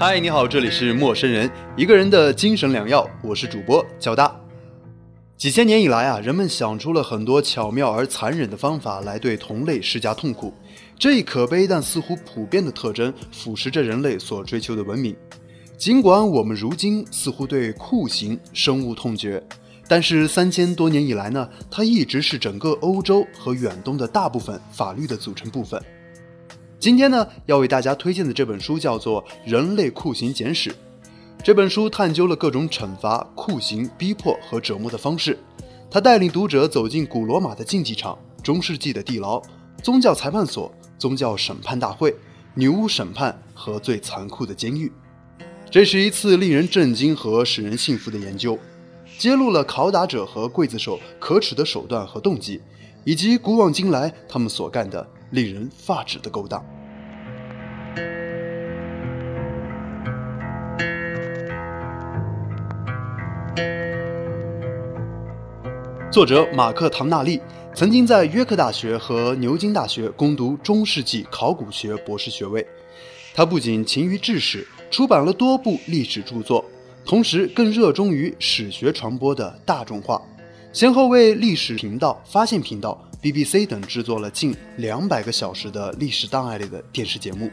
嗨，你好，这里是陌生人，一个人的精神良药，我是主播焦大。几千年以来啊，人们想出了很多巧妙而残忍的方法来对同类施加痛苦，这一可悲但似乎普遍的特征腐蚀着人类所追求的文明。尽管我们如今似乎对酷刑深恶痛绝，但是三千多年以来呢，它一直是整个欧洲和远东的大部分法律的组成部分。今天呢，要为大家推荐的这本书叫做《人类酷刑简史》。这本书探究了各种惩罚、酷刑、逼迫和折磨的方式。它带领读者走进古罗马的竞技场、中世纪的地牢、宗教裁判所、宗教审判大会、女巫审判和最残酷的监狱。这是一次令人震惊和使人信服的研究，揭露了拷打者和刽子手可耻的手段和动机，以及古往今来他们所干的令人发指的勾当。作者马克·唐纳利曾经在约克大学和牛津大学攻读中世纪考古学博士学位。他不仅勤于治史。出版了多部历史著作，同时更热衷于史学传播的大众化，先后为历史频道、发现频道、BBC 等制作了近两百个小时的历史档案类的电视节目。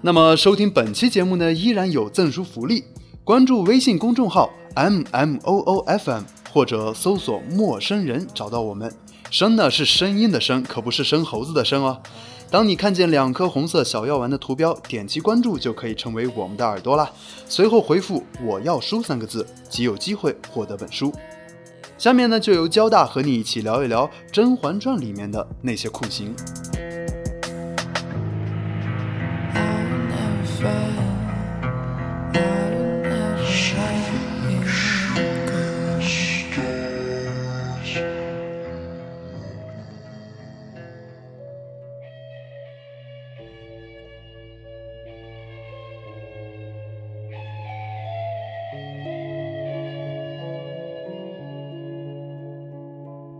那么，收听本期节目呢，依然有赠书福利，关注微信公众号 M M O O F M 或者搜索“陌生人”找到我们。声呢是声音的声，可不是生猴子的生哦。当你看见两颗红色小药丸的图标，点击关注就可以成为我们的耳朵啦。随后回复“我要书”三个字，即有机会获得本书。下面呢，就由交大和你一起聊一聊《甄嬛传》里面的那些酷刑。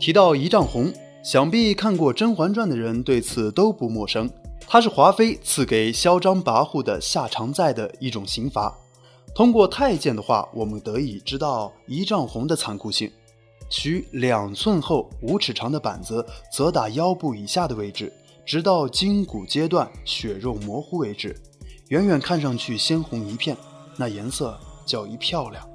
提到仪仗红，想必看过《甄嬛传》的人对此都不陌生。它是华妃赐给嚣张跋扈的夏常在的一种刑罚。通过太监的话，我们得以知道仪仗红的残酷性：取两寸厚、五尺长的板子，责打腰部以下的位置，直到筋骨阶段、血肉模糊为止。远远看上去鲜红一片，那颜色较一漂亮。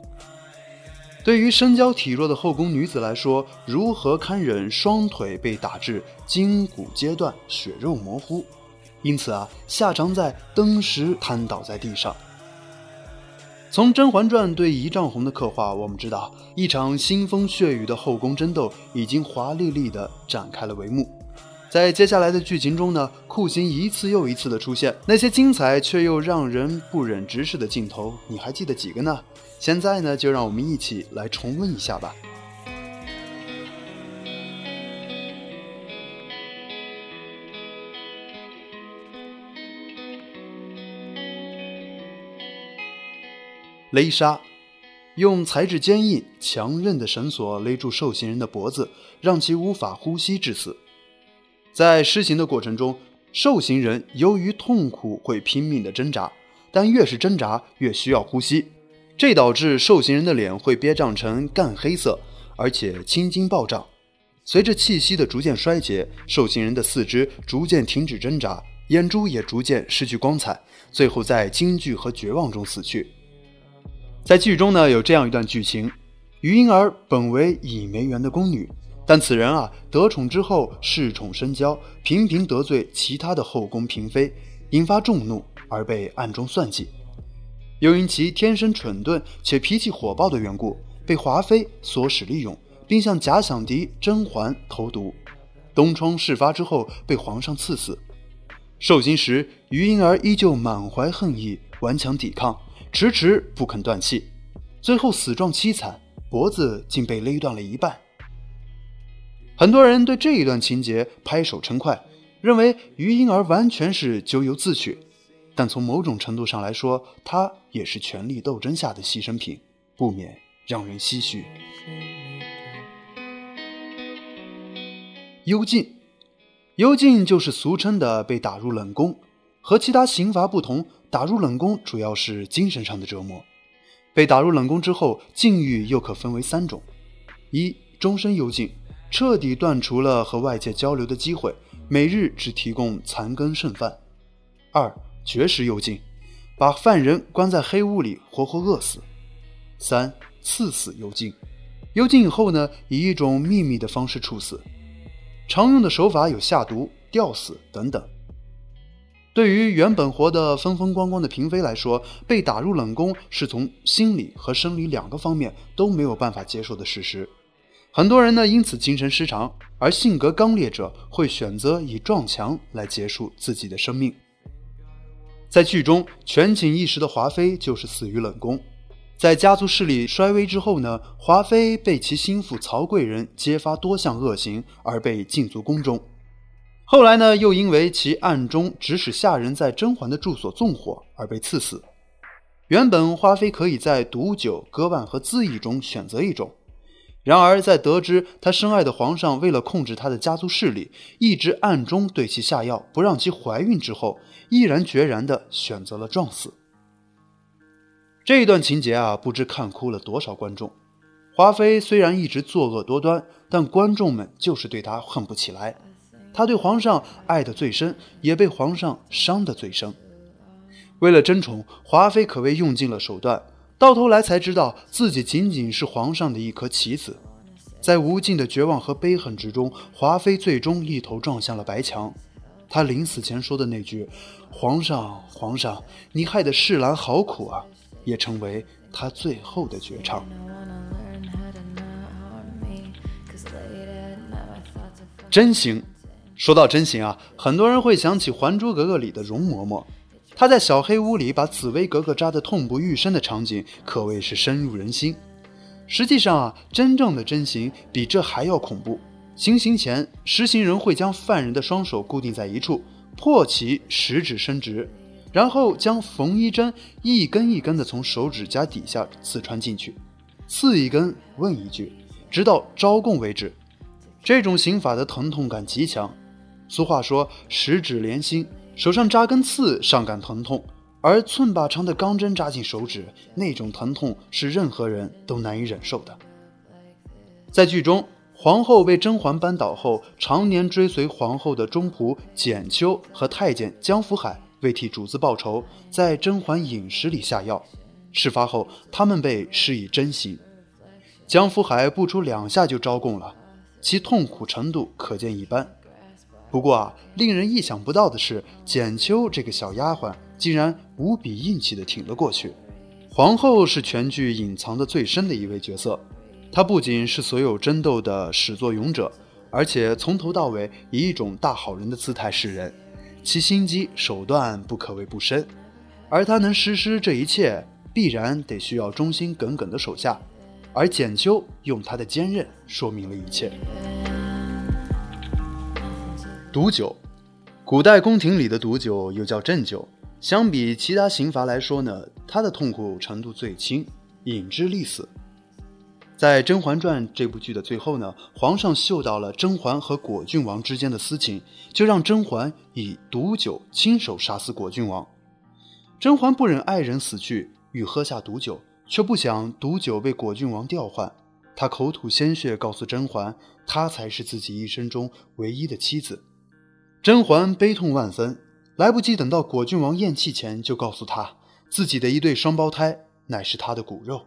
对于身娇体弱的后宫女子来说，如何堪忍双腿被打至筋骨阶段、血肉模糊？因此啊，夏常在登时瘫倒在地上。从《甄嬛传》对仪仗红的刻画，我们知道一场腥风血雨的后宫争斗已经华丽丽地展开了帷幕。在接下来的剧情中呢，酷刑一次又一次的出现，那些精彩却又让人不忍直视的镜头，你还记得几个呢？现在呢，就让我们一起来重温一下吧。勒杀，用材质坚硬、强韧的绳索勒住受刑人的脖子，让其无法呼吸致死。在施行的过程中，受刑人由于痛苦会拼命的挣扎，但越是挣扎越需要呼吸。这导致受刑人的脸会憋胀成干黑色，而且青筋暴涨。随着气息的逐渐衰竭，受刑人的四肢逐渐停止挣扎，眼珠也逐渐失去光彩，最后在惊惧和绝望中死去。在剧中呢，有这样一段剧情：余莺儿本为倚梅园的宫女，但此人啊得宠之后恃宠生骄，频频得罪其他的后宫嫔妃，引发众怒，而被暗中算计。又因其天生蠢钝且脾气火爆的缘故，被华妃唆使利用，并向假想敌甄嬛投毒。东窗事发之后，被皇上赐死。受刑时，余莺儿依旧满怀恨意，顽强抵抗，迟迟不肯断气，最后死状凄惨，脖子竟被勒断了一半。很多人对这一段情节拍手称快，认为余莺儿完全是咎由自取。但从某种程度上来说，他也是权力斗争下的牺牲品，不免让人唏嘘。幽禁，幽禁就是俗称的被打入冷宫。和其他刑罚不同，打入冷宫主要是精神上的折磨。被打入冷宫之后，境遇又可分为三种：一、终身幽禁，彻底断除了和外界交流的机会，每日只提供残羹剩饭；二、绝食幽禁，把犯人关在黑屋里，活活饿死；三、赐死幽禁，幽禁以后呢，以一种秘密的方式处死。常用的手法有下毒、吊死等等。对于原本活得风风光光的嫔妃来说，被打入冷宫是从心理和生理两个方面都没有办法接受的事实。很多人呢因此精神失常，而性格刚烈者会选择以撞墙来结束自己的生命。在剧中，权倾一时的华妃就是死于冷宫。在家族势力衰微之后呢，华妃被其心腹曹贵人揭发多项恶行而被禁足宫中。后来呢，又因为其暗中指使下人在甄嬛的住所纵火而被赐死。原本华妃可以在毒酒、割腕和自缢中选择一种，然而在得知她深爱的皇上为了控制她的家族势力，一直暗中对其下药，不让其怀孕之后，毅然决然地选择了撞死。这一段情节啊，不知看哭了多少观众。华妃虽然一直作恶多端，但观众们就是对她恨不起来。她对皇上爱得最深，也被皇上伤得最深。为了争宠，华妃可谓用尽了手段，到头来才知道自己仅仅是皇上的一颗棋子。在无尽的绝望和悲恨之中，华妃最终一头撞向了白墙。她临死前说的那句“皇上，皇上，你害得世兰好苦啊”，也成为她最后的绝唱。真行。说到真行啊，很多人会想起《还珠格格》里的容嬷嬷，他在小黑屋里把紫薇格格扎得痛不欲生的场景，可谓是深入人心。实际上啊，真正的真刑比这还要恐怖。行刑前，实行人会将犯人的双手固定在一处，迫其食指伸直，然后将缝衣针一根一根地从手指甲底下刺穿进去，刺一根问一句，直到招供为止。这种刑法的疼痛感极强。俗话说“十指连心”，手上扎根刺尚感疼痛，而寸把长的钢针扎进手指，那种疼痛是任何人都难以忍受的。在剧中，皇后被甄嬛扳倒后，常年追随皇后的中仆简秋和太监江福海为替主子报仇，在甄嬛饮食里下药。事发后，他们被施以针刑，江福海不出两下就招供了，其痛苦程度可见一斑。不过啊，令人意想不到的是，简秋这个小丫鬟竟然无比硬气地挺了过去。皇后是全剧隐藏的最深的一位角色，她不仅是所有争斗的始作俑者，而且从头到尾以一种大好人的姿态示人，其心机手段不可谓不深。而她能实施这一切，必然得需要忠心耿耿的手下，而简秋用她的坚韧说明了一切。毒酒，古代宫廷里的毒酒又叫鸩酒。相比其他刑罚来说呢，它的痛苦程度最轻，饮之立死。在《甄嬛传》这部剧的最后呢，皇上嗅到了甄嬛和果郡王之间的私情，就让甄嬛以毒酒亲手杀死果郡王。甄嬛不忍爱人死去，欲喝下毒酒，却不想毒酒被果郡王调换。他口吐鲜血，告诉甄嬛，她才是自己一生中唯一的妻子。甄嬛悲痛万分，来不及等到果郡王咽气前，就告诉他自己的一对双胞胎乃是他的骨肉。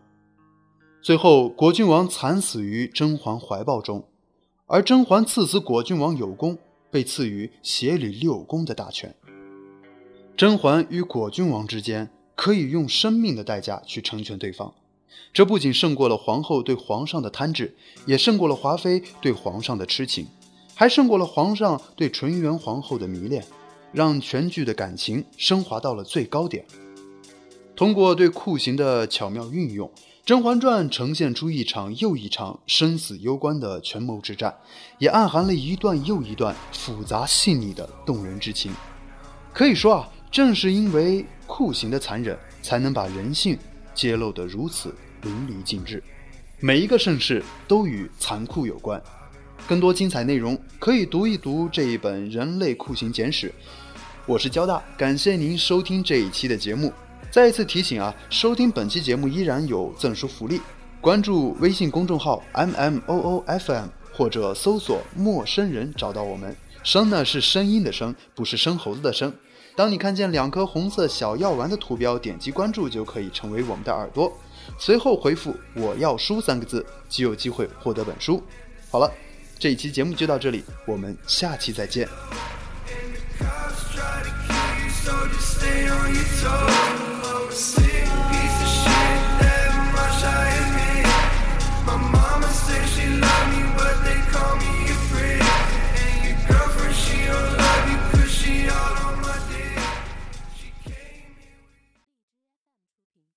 最后，果郡王惨死于甄嬛怀抱中，而甄嬛赐死果郡王有功，被赐予协理六宫的大权。甄嬛与果郡王之间可以用生命的代价去成全对方，这不仅胜过了皇后对皇上的贪执，也胜过了华妃对皇上的痴情。还胜过了皇上对纯元皇后的迷恋，让全剧的感情升华到了最高点。通过对酷刑的巧妙运用，《甄嬛传》呈现出一场又一场生死攸关的权谋之战，也暗含了一段又一段复杂细腻的动人之情。可以说啊，正是因为酷刑的残忍，才能把人性揭露得如此淋漓尽致。每一个盛世都与残酷有关。更多精彩内容可以读一读这一本《人类酷刑简史》，我是交大，感谢您收听这一期的节目。再一次提醒啊，收听本期节目依然有赠书福利，关注微信公众号 M M O O F M 或者搜索“陌生人”找到我们。声呢是声音的声，不是生猴子的生。当你看见两颗红色小药丸的图标，点击关注就可以成为我们的耳朵。随后回复“我要书”三个字，就有机会获得本书。好了，这一期节目就到这里，我们下期再见。so just stay on your toes. I'm a